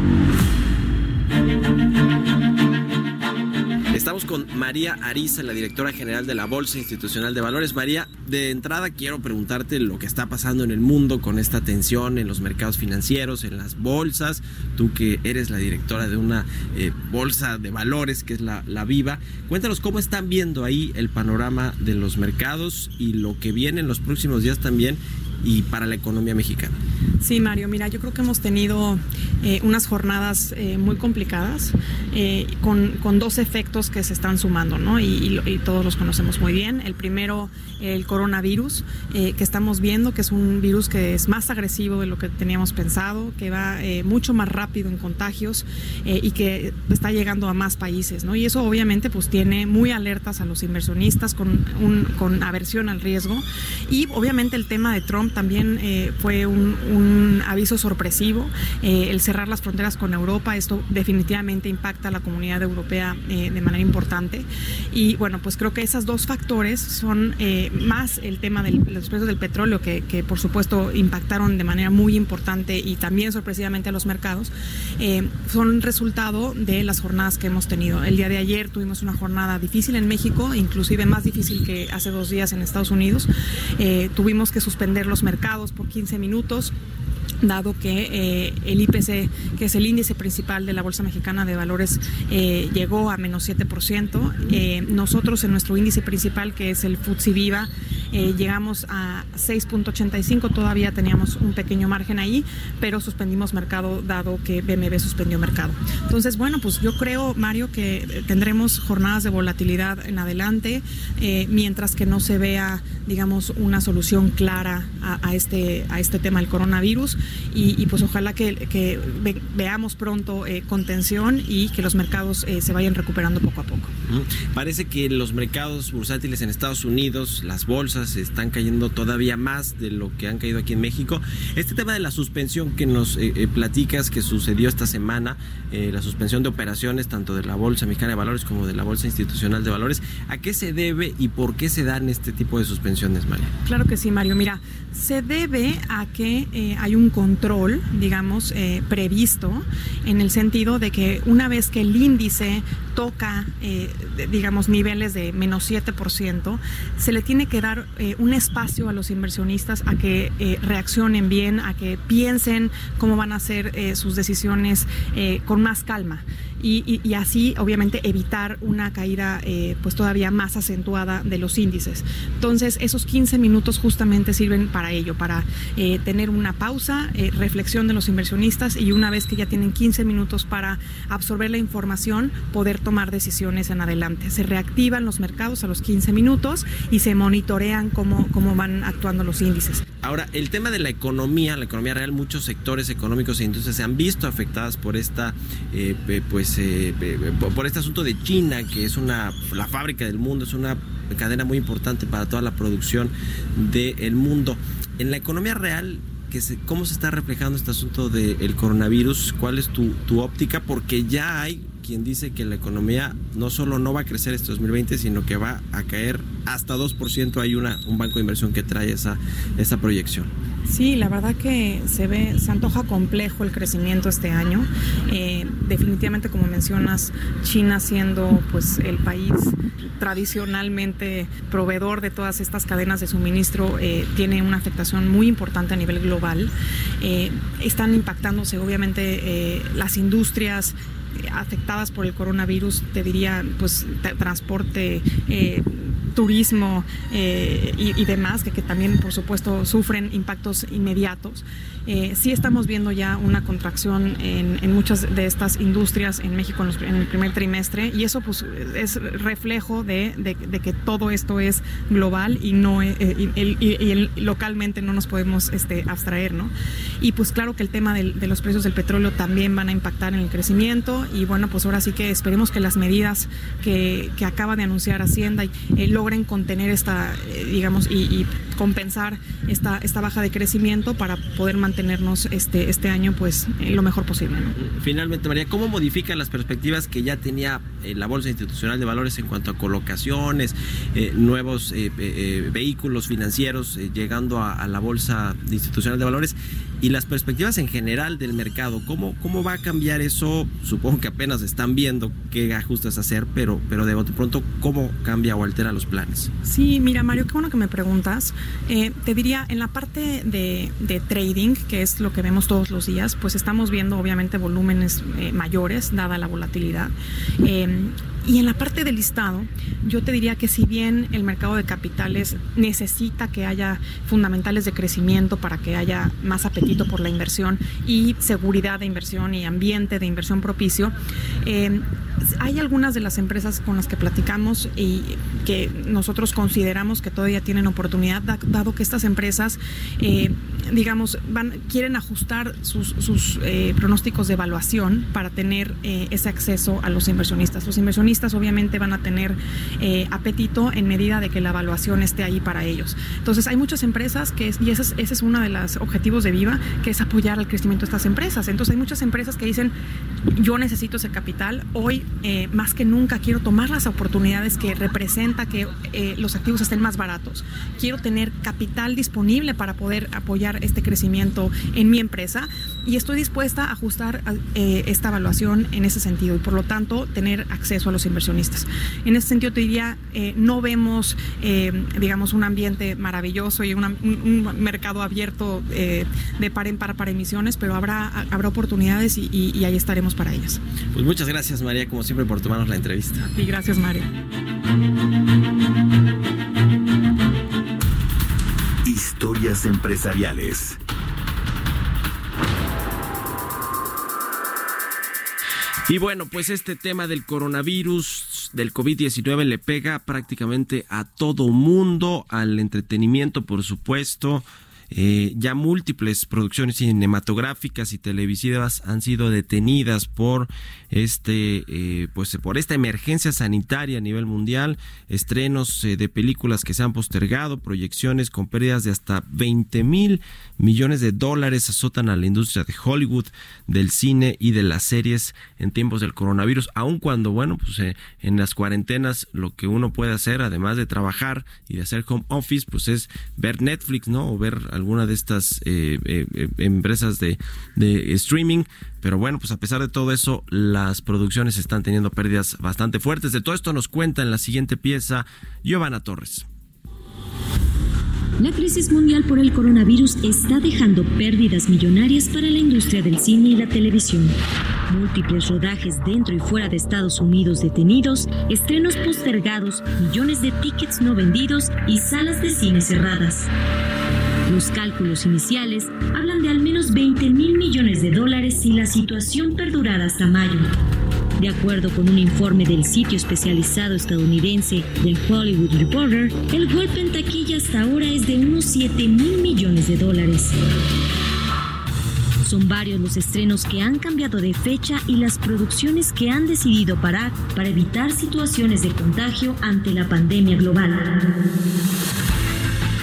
Speaker 1: Estamos con María Ariza, la directora general de la Bolsa Institucional de Valores. María, de entrada quiero preguntarte lo que está pasando en el mundo con esta tensión en los mercados financieros, en las bolsas. Tú que eres la directora de una eh, bolsa de valores que es la, la Viva. Cuéntanos cómo están viendo ahí el panorama de los mercados y lo que viene en los próximos días también y para la economía mexicana.
Speaker 6: Sí, Mario, mira, yo creo que hemos tenido eh, unas jornadas eh, muy complicadas eh, con, con, dos efectos que se están sumando, ¿no? Y, y, y, todos los conocemos muy bien. El primero, el coronavirus, que estamos viendo que es un virus que es más agresivo de lo que teníamos pensado, que va mucho más rápido en contagios y que está llegando a más países, ¿no? Y eso obviamente pues tiene muy alertas a los inversionistas con, un, con aversión al riesgo. Y obviamente el tema de Trump también fue un, un aviso sorpresivo. Eh, el cerrar las fronteras con Europa, esto definitivamente impacta a la comunidad europea eh, de manera importante. Y bueno, pues creo que esos dos factores son eh, más el tema de los precios del petróleo, que, que, por supuesto impactaron de manera muy importante y también sorpresivamente a los mercados, son resultado de las jornadas que hemos tenido. El día de ayer tuvimos una jornada difícil en México, inclusive más difícil que hace dos días en Estados Unidos. tuvimos que suspender los mercados por 15 minutos dado que eh, el IPC, que es el índice principal de la Bolsa Mexicana de Valores, eh, llegó a menos 7%. Eh, nosotros en nuestro índice principal, que es el FTSE Viva, eh, llegamos a 6.85, todavía teníamos un pequeño margen ahí, pero suspendimos mercado dado que BMB suspendió mercado. Entonces, bueno, pues yo creo, Mario, que tendremos jornadas de volatilidad en adelante, mientras que no se vea, digamos, una solución clara a este, a este tema del coronavirus y, y pues ojalá que, que ve, veamos pronto eh, contención y que los mercados eh, se vayan recuperando poco a poco.
Speaker 1: Parece que los mercados bursátiles en Estados Unidos, las bolsas, están cayendo todavía más de lo que han caído aquí en México. Este tema de la suspensión que nos eh, platicas que sucedió esta semana, la suspensión de operaciones tanto de la Bolsa Mexicana de Valores como de la Bolsa Institucional de Valores, ¿a qué se debe y por qué se dan este tipo de suspensiones, María?
Speaker 6: Claro que sí, Mario. Mira, se debe a que hay un control, digamos, eh, previsto en el sentido de que una vez que el índice toca, eh, digamos, niveles de menos 7%, se le tiene que dar eh, un espacio a los inversionistas a que eh, reaccionen bien, a que piensen cómo van a hacer sus decisiones con más calma. Y, así obviamente evitar una caída eh, pues todavía más acentuada de los índices. Entonces esos 15 minutos justamente sirven para ello, para eh, tener una pausa, eh, reflexión de los inversionistas y una vez que ya tienen 15 minutos para absorber la información, poder tomar decisiones en adelante. Se reactivan los mercados a los 15 minutos y se monitorean cómo, cómo van actuando los índices.
Speaker 1: Ahora, el tema de la economía, la economía real, muchos sectores económicos e industrias se han visto afectadas por esta pues eh, por este asunto de China, que es una la fábrica del mundo, es una cadena muy importante para toda la producción del mundo. En la economía real, que se, ¿cómo se está reflejando este asunto del coronavirus? ¿Cuál es tu, tu óptica? Porque ya hay quien dice que la economía no solo no va a crecer este 2020, sino que va a caer hasta 2%. Hay un banco de inversión que trae esa, esa proyección.
Speaker 6: Sí, la verdad que se ve, se antoja complejo el crecimiento este año. Eh, definitivamente, como mencionas, China siendo pues el país tradicionalmente proveedor de todas estas cadenas de suministro eh, tiene una afectación muy importante a nivel global. Eh, están impactándose obviamente eh, las industrias afectadas por el coronavirus, te diría, pues transporte, eh, turismo eh, y, demás, que, también, por supuesto, sufren impactos inmediatos. Eh, sí estamos viendo ya una contracción en, en, muchas de estas industrias en México en, los, en, el primer trimestre y eso pues es reflejo de, de, de que todo esto es global y no eh, y, y, y, localmente no nos podemos este, abstraer, ¿no? Y pues claro que el tema de los precios del petróleo también van a impactar en el crecimiento y bueno, pues ahora sí que esperemos que las medidas que, que acaba de anunciar Hacienda eh, logren contener esta, eh, digamos, y, y compensar esta, esta baja de crecimiento para poder mantenernos este, este año pues lo mejor posible.
Speaker 1: Finalmente, María, ¿cómo modifican las perspectivas que ya tenía eh, la Bolsa Institucional de Valores en cuanto a colocaciones, eh, nuevos eh, vehículos financieros llegando a la Bolsa Institucional de Valores? Y las perspectivas en general del mercado. ¿Cómo, cómo va a cambiar eso? Supongo que apenas están viendo qué ajustes hacer, pero, pero de pronto, ¿cómo cambia o altera los planes?
Speaker 6: Sí, mira, Mario, qué bueno que me preguntas. Eh, te diría, en la parte de, trading, que es lo que vemos todos los días, pues estamos viendo obviamente volúmenes eh, mayores, dada la volatilidad. Eh, y en la parte del listado, yo te diría que si bien el mercado de capitales necesita que haya fundamentales de crecimiento para que haya más apetito por la inversión y seguridad de inversión y ambiente de inversión propicio, eh, hay algunas de las empresas con las que platicamos y que nosotros consideramos que todavía tienen oportunidad, dado que estas empresas, eh, digamos, van, quieren ajustar sus, eh, pronósticos de evaluación para tener ese acceso a los inversionistas. Los inversionistas obviamente van a tener apetito en medida de que la evaluación esté ahí para ellos. Entonces hay muchas empresas que, y ese es, ese es uno de los objetivos de Viva, que es apoyar al crecimiento de estas empresas. Entonces hay muchas empresas que dicen, yo necesito ese capital, hoy eh, más que nunca quiero tomar las oportunidades que representa que eh, los activos estén más baratos. Quiero tener capital disponible para poder apoyar este crecimiento en mi empresa y estoy dispuesta a ajustar eh, esta evaluación en ese sentido y por lo tanto tener acceso a los inversionistas. En ese sentido te diría, no vemos, digamos, un ambiente maravilloso y un mercado abierto de par en par para emisiones, pero habrá, habrá oportunidades y, y ahí estaremos para ellas.
Speaker 1: Pues muchas gracias María como siempre por tomarnos la entrevista.
Speaker 6: Y gracias, Mario.
Speaker 2: Historias empresariales.
Speaker 1: Y bueno, pues este tema del coronavirus, del COVID-19 le pega prácticamente a todo mundo, al entretenimiento por supuesto, eh, ya múltiples producciones cinematográficas y televisivas han sido detenidas por este eh, pues por esta emergencia sanitaria a nivel mundial. Estrenos eh, de películas que se han postergado proyecciones con pérdidas de hasta 20 mil millones de dólares azotan a la industria de Hollywood del cine y de las series en tiempos del coronavirus aun cuando bueno pues en las cuarentenas lo que uno puede hacer además de trabajar y de hacer home office pues es ver Netflix no o ver alguna de estas eh, eh, eh, empresas de, de streaming. Pero bueno, pues a pesar de todo eso, las producciones están teniendo pérdidas bastante fuertes. De todo esto nos cuenta en la siguiente pieza Giovanna Torres.
Speaker 7: La crisis mundial por el coronavirus está dejando pérdidas millonarias para la industria del cine y la televisión. Múltiples rodajes dentro y fuera de Estados Unidos detenidos, estrenos postergados, millones de tickets no vendidos y salas de cine cerradas. Los cálculos iniciales hablan de al menos 20 mil millones de dólares si la situación perdurara hasta mayo. De acuerdo con un informe del sitio especializado estadounidense del Hollywood Reporter, el golpe en taquilla hasta ahora es de unos 7 mil millones de dólares. Son varios los estrenos que han cambiado de fecha y las producciones que han decidido parar para evitar situaciones de contagio ante la pandemia global.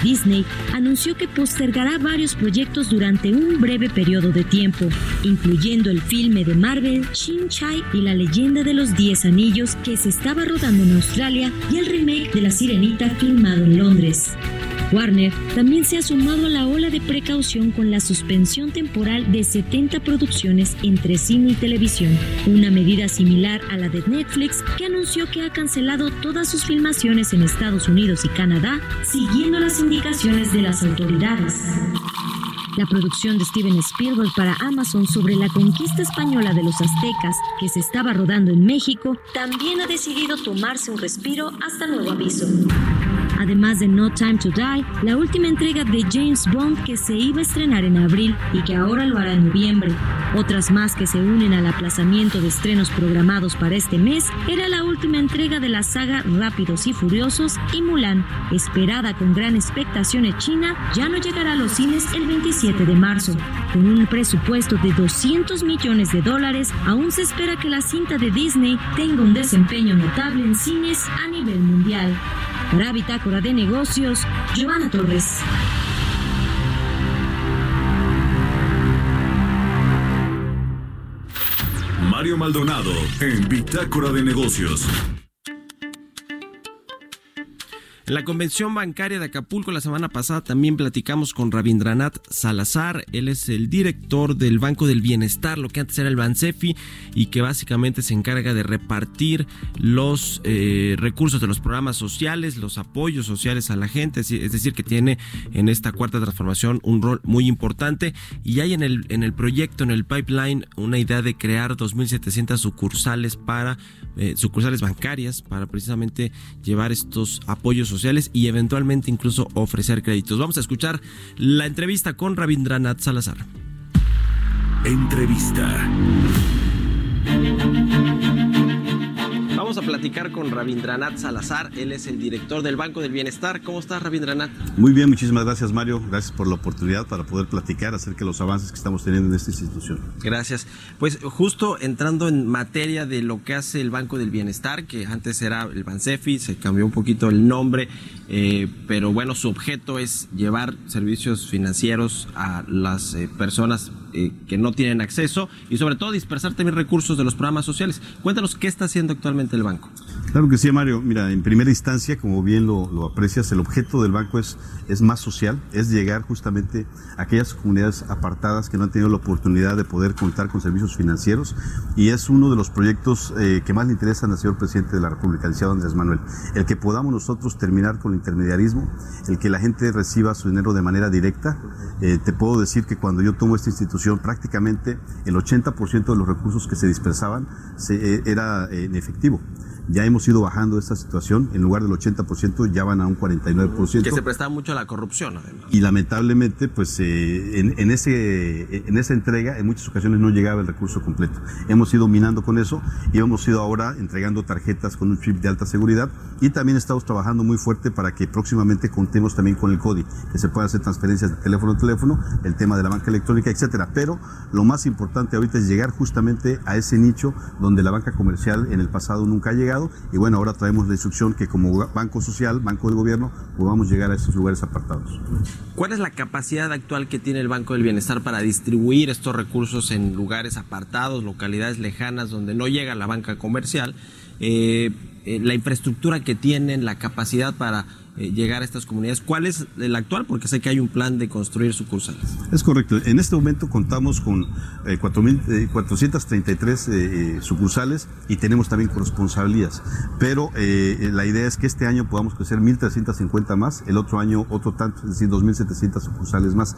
Speaker 7: Disney anunció que postergará varios proyectos durante un breve periodo de tiempo, incluyendo el filme de Marvel, Shin-Chai y la leyenda de los Diez Anillos que se estaba rodando en Australia y el remake de La Sirenita filmado en Londres. Warner también se ha sumado a la ola de precaución con la suspensión temporal de 70 producciones entre cine y televisión, una medida similar a la de Netflix que anunció que ha cancelado todas sus filmaciones en Estados Unidos y Canadá, siguiendo las indicaciones de las autoridades. La producción de Steven Spielberg para Amazon sobre la conquista española de los aztecas, que se estaba rodando en México, también ha decidido tomarse un respiro hasta nuevo aviso además de No Time to Die, la última entrega de James Bond que se iba a estrenar en abril y que ahora lo hará en noviembre. Otras más que se unen al aplazamiento de estrenos programados para este mes era la última entrega de la saga Rápidos y Furiosos y Mulan, esperada con gran expectación en China, ya no llegará a los cines el 27 de marzo. Con un presupuesto de 200 millones de dólares, aún se espera que la cinta de Disney tenga un desempeño notable en cines a nivel mundial. Para Bitácora de Negocios, Giovanna Torres.
Speaker 2: Mario Maldonado en Bitácora de Negocios.
Speaker 1: En la convención bancaria de Acapulco la semana pasada también platicamos con Rabindranath Salazar. Él es el director del Banco del Bienestar, lo que antes era el Bansefi, y que básicamente se encarga de repartir los eh, recursos de los programas sociales, los apoyos sociales a la gente. Es decir, que tiene en esta cuarta transformación un rol muy importante. Y hay en el, en el proyecto, en el pipeline, una idea de crear 2.700 sucursales para eh, sucursales bancarias para precisamente llevar estos apoyos sociales y eventualmente incluso ofrecer créditos. Vamos a escuchar la entrevista con Rabindranath Salazar.
Speaker 2: Entrevista.
Speaker 1: Vamos a platicar con Rabindranath Salazar. Él es el director del Banco del Bienestar. ¿Cómo estás, Rabindranath?
Speaker 8: Muy bien, muchísimas gracias, Mario. Gracias por la oportunidad para poder platicar acerca de los avances que estamos teniendo en esta institución.
Speaker 1: Gracias. Pues justo entrando en materia de lo que hace el Banco del Bienestar, que antes era el Bansefi, se cambió un poquito el nombre, eh, pero bueno, su objeto es llevar servicios financieros a las eh, personas que no tienen acceso y sobre todo dispersar también recursos de los programas sociales. Cuéntanos qué está haciendo actualmente el banco.
Speaker 8: Claro que sí, Mario. Mira, en primera instancia, como bien lo, aprecias, el objeto del banco es, es más social, es llegar justamente a aquellas comunidades apartadas que no han tenido la oportunidad de poder contar con servicios financieros y es uno de los proyectos eh, que más le interesan al señor presidente de la República, el señor Andrés Manuel. El que podamos nosotros terminar con el intermediarismo, el que la gente reciba su dinero de manera directa. Eh, te puedo decir que cuando yo tomo esta institución, prácticamente el 80% de los recursos que se dispersaban se, eh, era en efectivo. Ya hemos ido bajando esta situación, en lugar del 80% ya van a un 49%.
Speaker 1: Que se presta mucho a la corrupción, además.
Speaker 8: Y lamentablemente, pues eh, en, en, ese, en esa entrega, en muchas ocasiones no llegaba el recurso completo. Hemos ido minando con eso y hemos ido ahora entregando tarjetas con un chip de alta seguridad y también estamos trabajando muy fuerte para que próximamente contemos también con el CODI, que se puedan hacer transferencias de teléfono a teléfono, el tema de la banca electrónica, etcétera. Pero lo más importante ahorita es llegar justamente a ese nicho donde la banca comercial en el pasado nunca ha llegado y bueno, ahora traemos la instrucción que como banco social, banco del gobierno, podamos llegar a esos lugares apartados.
Speaker 1: ¿Cuál es la capacidad actual que tiene el Banco del Bienestar para distribuir estos recursos en lugares apartados, localidades lejanas donde no llega la banca comercial? Eh, eh, la infraestructura que tienen, la capacidad para eh, llegar a estas comunidades. ¿Cuál es el actual? Porque sé que hay un plan de construir sucursales.
Speaker 8: Es correcto. En este momento contamos con eh, 433 eh, sucursales y tenemos también corresponsalías. Pero eh, la idea es que este año podamos crecer 1.350 más, el otro año otro tanto, es decir, 2.700 sucursales más.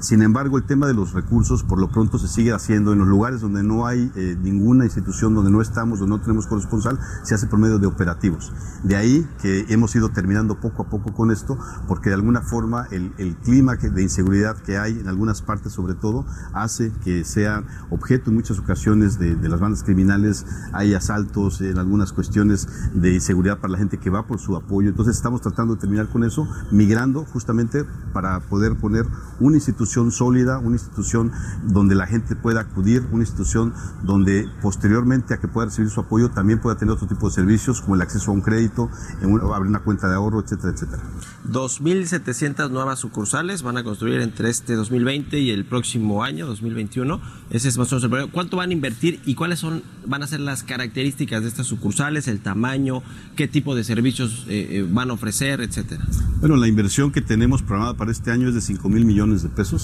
Speaker 8: Sin embargo, el tema de los recursos por lo pronto se sigue haciendo en los lugares donde no hay eh, ninguna institución, donde no estamos, donde no tenemos corresponsal, se hace por medio de operativos. De ahí que hemos ido terminando poco a poco con esto, porque de alguna forma el, clima de inseguridad que hay en algunas partes sobre todo hace que sea objeto en muchas ocasiones de, de las bandas criminales, hay asaltos en algunas cuestiones de inseguridad para la gente que va por su apoyo, entonces estamos tratando de terminar con eso, migrando justamente para poder poner una institución sólida, una institución donde la gente pueda acudir, una institución donde posteriormente a que pueda recibir su apoyo también pueda tener otro tipo de servicios como el acceso a un crédito, en un, abrir una cuenta de ahorro, etcétera, etcétera.
Speaker 1: 2.700 nuevas sucursales van a construir entre este 2020 y el próximo año, 2021. Ese es más o menos el problema. ¿Cuánto van a invertir y cuáles son, van a ser las características de estas sucursales, el tamaño, qué tipo de servicios eh, eh, van a ofrecer, etcétera?
Speaker 8: Bueno, la inversión que tenemos programada para este año es de 5 mil millones de pesos,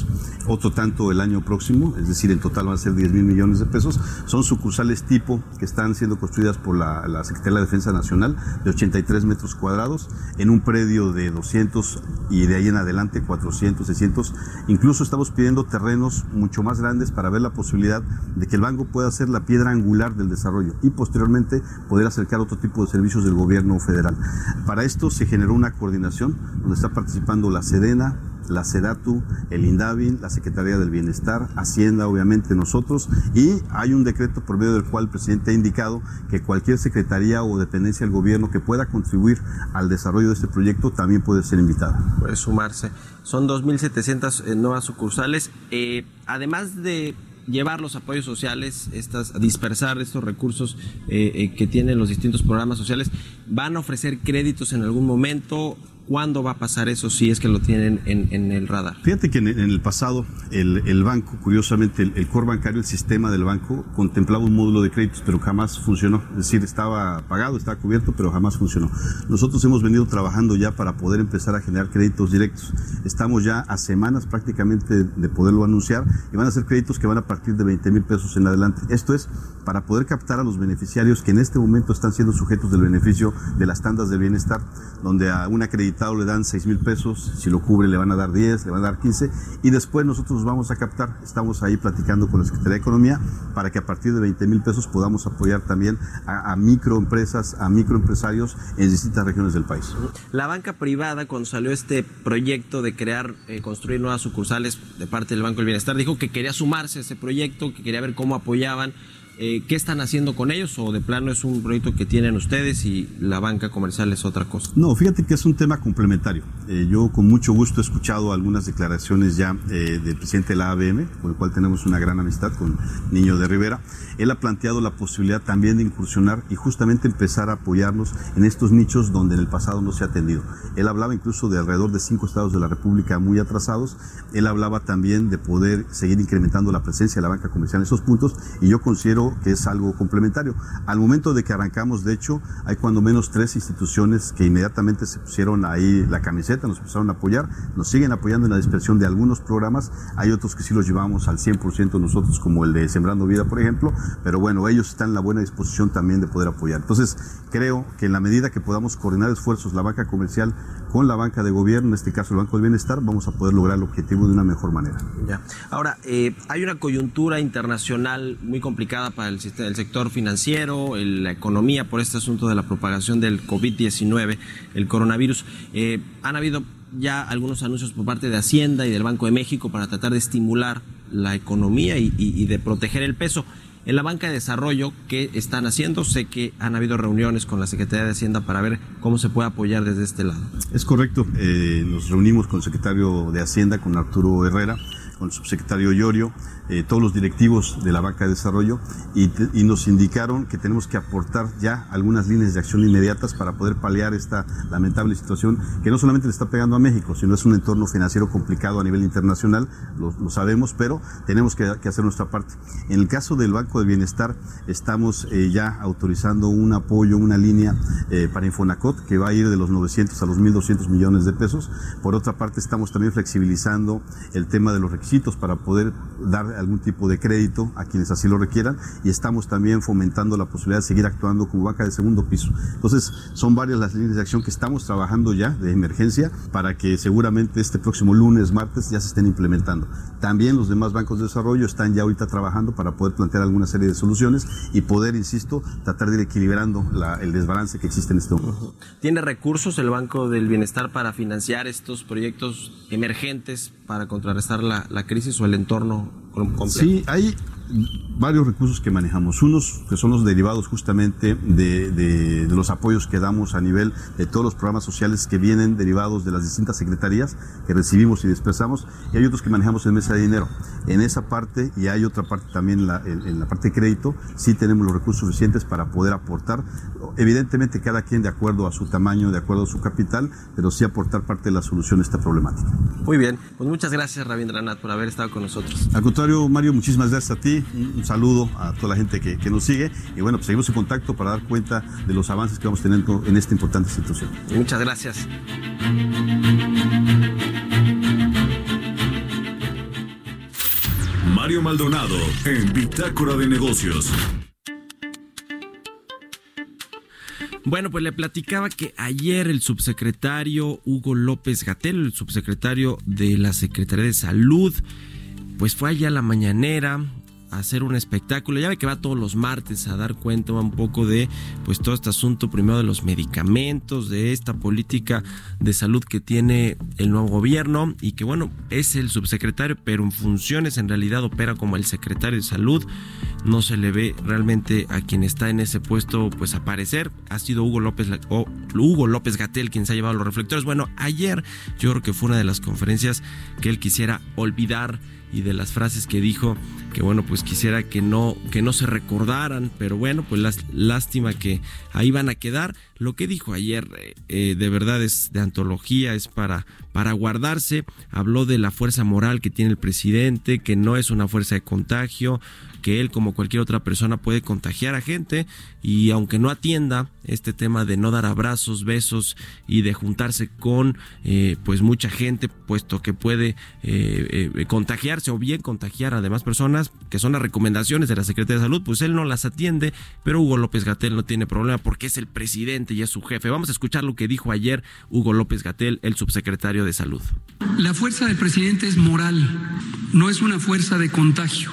Speaker 8: otro tanto el año próximo, es decir, en total van a ser 10 mil millones de pesos. Son sucursales tipo que están siendo construidas por la, la Secretaría de la Defensa Nacional de 83 metros cuadrados en un predio de 200 y de ahí en adelante 400, 600. Incluso estamos pidiendo terrenos mucho más grandes para ver la posibilidad de que el banco pueda ser la piedra angular del desarrollo y posteriormente poder acercar otro tipo de servicios del gobierno federal. Para esto se generó una coordinación donde está participando la Sedena, la SEDATU, el INDAVIN, la Secretaría del Bienestar, Hacienda, obviamente nosotros, y hay un decreto por medio del cual el presidente ha indicado que cualquier secretaría o dependencia del gobierno que pueda contribuir al desarrollo de este proyecto también puede ser invitada.
Speaker 1: Puede sumarse. Son 2.700 eh, nuevas sucursales. Eh, además de llevar los apoyos sociales, estas, dispersar estos recursos eh, que tienen los distintos programas sociales, van a ofrecer créditos en algún momento ¿Cuándo va a pasar eso si es que lo tienen en, el radar?
Speaker 8: Fíjate que en, el pasado el, banco, curiosamente, el, core bancario, el sistema del banco, contemplaba un módulo de créditos, pero jamás funcionó. Es decir, estaba pagado, estaba cubierto, pero jamás funcionó. Nosotros hemos venido trabajando ya para poder empezar a generar créditos directos. Estamos ya a semanas prácticamente de poderlo anunciar y van a ser créditos que van a partir de 20 mil pesos en adelante. Esto es para poder captar a los beneficiarios que en este momento están siendo sujetos del beneficio de las tandas de bienestar, donde a un le dan 6 mil pesos, si lo cubre le van a dar 10, le van a dar 15, y después nosotros vamos a captar, estamos ahí platicando con la Secretaría de Economía, para que a partir de 20 mil pesos podamos apoyar también a, microempresas, a microempresarios en distintas regiones del país.
Speaker 1: La banca privada, cuando salió este proyecto de crear, eh, construir nuevas sucursales de parte del Banco del Bienestar, dijo que quería sumarse a ese proyecto, que quería ver cómo apoyaban eh, ¿Qué están haciendo con ellos o de plano es un proyecto que tienen ustedes y la banca comercial es otra cosa?
Speaker 8: No, fíjate que es un tema complementario. Eh, yo con mucho gusto he escuchado algunas declaraciones ya eh, del presidente de la ABM, con el cual tenemos una gran amistad con Niño de Rivera. Él ha planteado la posibilidad también de incursionar y justamente empezar a apoyarnos en estos nichos donde en el pasado no se ha atendido. Él hablaba incluso de alrededor de cinco estados de la República muy atrasados. Él hablaba también de poder seguir incrementando la presencia de la banca comercial en esos puntos y yo considero que es algo complementario. Al momento de que arrancamos, de hecho, hay cuando menos tres instituciones que inmediatamente se pusieron ahí la camiseta, nos empezaron a apoyar, nos siguen apoyando en la dispersión de algunos programas, hay otros que sí los llevamos al 100% nosotros, como el de Sembrando Vida, por ejemplo, pero bueno, ellos están en la buena disposición también de poder apoyar. Entonces, creo que en la medida que podamos coordinar esfuerzos, la banca comercial con la banca de gobierno, en este caso el Banco del Bienestar, vamos a poder lograr el objetivo de una mejor manera.
Speaker 1: Ya. Ahora, eh, hay una coyuntura internacional muy complicada para el, sector financiero, la economía, por este asunto de la propagación del COVID-19, el coronavirus. Eh, han habido ya algunos anuncios por parte de Hacienda y del Banco de México para tratar de estimular la economía y de proteger el peso. En la banca de desarrollo, ¿qué están haciendo? Sé que han habido reuniones con la Secretaría de Hacienda para ver cómo se puede apoyar desde este lado.
Speaker 8: Es correcto. Eh, nos reunimos con el secretario de Hacienda, con Arturo Herrera con el subsecretario Llorio, eh, todos los directivos de la banca de desarrollo y, nos indicaron que tenemos que aportar ya algunas líneas de acción inmediatas para poder paliar esta lamentable situación que no solamente le está pegando a México, sino es un entorno financiero complicado a nivel internacional, lo, sabemos, pero tenemos que, hacer nuestra parte. En el caso del Banco de Bienestar, estamos eh, ya autorizando un apoyo, una línea eh, para Infonacot que va a ir de los 900 a los 1.200 millones de pesos. Por otra parte, estamos también flexibilizando el tema de los requisitos para poder dar algún tipo de crédito a quienes así lo requieran y estamos también fomentando la posibilidad de seguir actuando como banca de segundo piso. Entonces, son varias las líneas de acción que estamos trabajando ya de emergencia para que seguramente este próximo lunes, martes ya se estén implementando. También los demás bancos de desarrollo están ya ahorita trabajando para poder plantear alguna serie de soluciones y poder, insisto, tratar de ir equilibrando el desbalance que existe en este momento.
Speaker 1: ¿Tiene recursos el Banco del Bienestar para financiar estos proyectos emergentes para contrarrestar la, la crisis o el entorno completo?
Speaker 8: Varios recursos que manejamos. Unos que son los derivados justamente de, de, los apoyos que damos a nivel de todos los programas sociales que vienen derivados de las distintas secretarías que recibimos y dispersamos. Y hay otros que manejamos en mesa de dinero. En esa parte, y hay otra parte también en la, en la parte de crédito, sí tenemos los recursos suficientes para poder aportar. Evidentemente, cada quien de acuerdo a su tamaño, de acuerdo a su capital, pero sí aportar parte de la solución a esta problemática.
Speaker 1: Muy bien, pues muchas gracias, Ravindranath, por haber estado con nosotros.
Speaker 8: Al contrario, Mario, muchísimas gracias a ti un saludo a toda la gente que, nos sigue y bueno, pues seguimos en contacto para dar cuenta de los avances que vamos teniendo en esta importante institución.
Speaker 1: Muchas gracias.
Speaker 2: Mario Maldonado en Bitácora de Negocios.
Speaker 1: Bueno, pues le platicaba que ayer el subsecretario Hugo López Gatel, el subsecretario de la Secretaría de Salud, pues fue allá a la mañanera, hacer un espectáculo. Ya ve que va todos los martes a dar cuenta un poco de pues todo este asunto primero de los medicamentos, de esta política de salud que tiene el nuevo gobierno y que bueno, es el subsecretario, pero en funciones en realidad opera como el secretario de salud. No se le ve realmente a quien está en ese puesto pues aparecer. Ha sido Hugo López o Hugo López Gatel quien se ha llevado los reflectores. Bueno, ayer yo creo que fue una de las conferencias que él quisiera olvidar y de las frases que dijo que bueno pues quisiera que no que no se recordaran pero bueno pues lástima que ahí van a quedar lo que dijo ayer eh, de verdad es de antología es para para guardarse habló de la fuerza moral que tiene el presidente que no es una fuerza de contagio que él como cualquier otra persona puede contagiar a gente y aunque no atienda este tema de no dar abrazos, besos y de juntarse con eh, pues mucha gente, puesto que puede eh, eh, contagiarse o bien contagiar a demás personas, que son las recomendaciones de la Secretaría de Salud, pues él no las atiende, pero Hugo López Gatel no tiene problema porque es el presidente y es su jefe. Vamos a escuchar lo que dijo ayer Hugo López Gatel, el subsecretario de Salud.
Speaker 9: La fuerza del presidente es moral, no es una fuerza de contagio.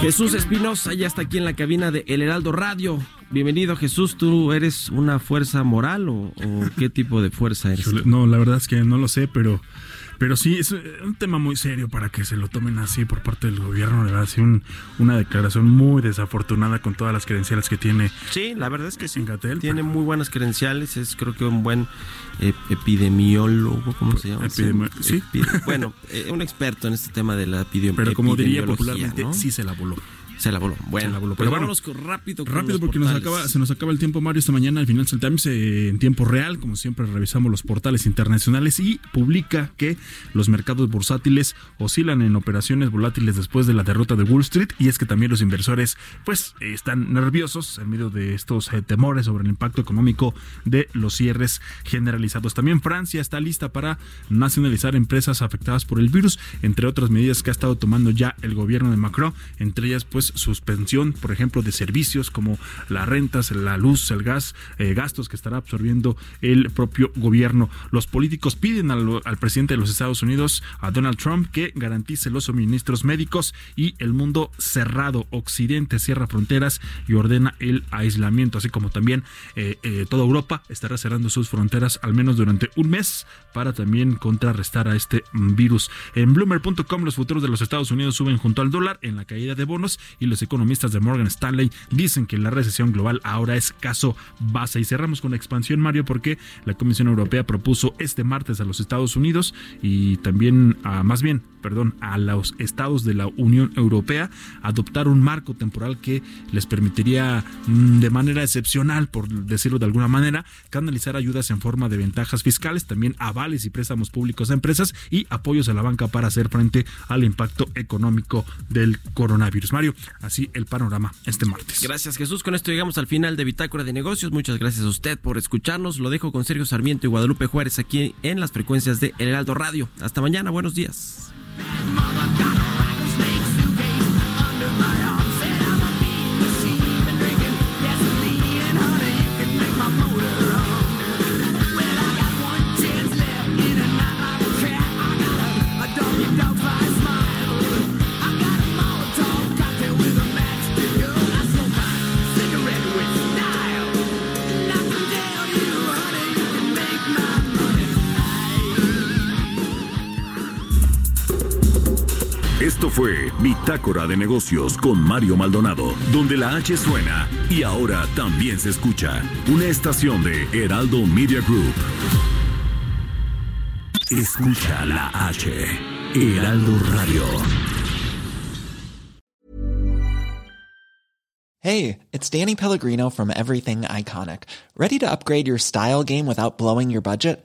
Speaker 1: Jesús Espinosa ya está aquí en la cabina de El Heraldo Radio. Bienvenido Jesús, ¿tú eres una fuerza moral o, qué tipo de fuerza eres?
Speaker 3: No, la verdad es que no lo sé, pero pero sí, es un tema muy serio para que se lo tomen así por parte del gobierno. De verdad, sí, una declaración muy desafortunada con todas las credenciales que tiene.
Speaker 1: Sí, la verdad es que sí. Tiene muy buenas credenciales. Es creo que un buen epidemiólogo, ¿cómo se llama?
Speaker 3: sí.
Speaker 1: bueno, eh, un experto en este tema de la epidemiología.
Speaker 3: Pero como diría popularmente, sí se la voló.
Speaker 1: Se la voló. Bueno,
Speaker 3: Pero bueno, rápido. rápido porque nos acaba, se nos acaba el tiempo, Mario. Esta mañana el Financial Times eh, en tiempo real, como siempre, revisamos los portales internacionales y publica que los mercados bursátiles oscilan en operaciones volátiles después de la derrota de Wall Street. Y es que también los inversores, pues, están nerviosos en medio de estos eh, temores sobre el impacto económico de los cierres generalizados. También Francia está lista para nacionalizar empresas afectadas por el virus, entre otras medidas que ha estado tomando ya el gobierno de Macron, entre ellas, pues, suspensión, por ejemplo, de servicios como las rentas, la luz, el gas, eh, gastos que estará absorbiendo el propio gobierno. Los políticos piden al, presidente de los Estados Unidos, a Donald Trump, que garantice los suministros médicos y el mundo cerrado. Occidente cierra fronteras y ordena el aislamiento, así como también eh, eh, toda Europa estará cerrando sus fronteras al menos durante un mes para también contrarrestar a este virus. En bloomer.com los futuros de los Estados Unidos suben junto al dólar en la caída de bonos y los economistas de Morgan Stanley dicen que la recesión global ahora es caso base. Y cerramos con la expansión, Mario, porque la Comisión Europea propuso este martes a los Estados Unidos y también, a, más bien, perdón, a los estados de la Unión Europea adoptar un marco temporal que les permitiría mm, de manera excepcional, por decirlo de alguna manera, canalizar ayudas en forma de ventajas fiscales, también avales y préstamos públicos a empresas y apoyos a la banca para hacer frente al impacto económico del coronavirus. Mario, así el panorama este martes.
Speaker 1: Gracias Jesús, con esto llegamos al final de Bitácora de Negocios. Muchas gracias a usted por escucharnos. Lo dejo con Sergio Sarmiento y Guadalupe Juárez aquí en las frecuencias de El Heraldo Radio. Hasta mañana, buenos días.
Speaker 2: Bitácora de Negocios con Mario Maldonado, donde la H suena y ahora también se escucha. Una estación de Heraldo Media Group. Escucha la H. Heraldo Radio.
Speaker 10: Hey, it's Danny Pellegrino from Everything Iconic. ¿Ready to upgrade your style game without blowing your budget?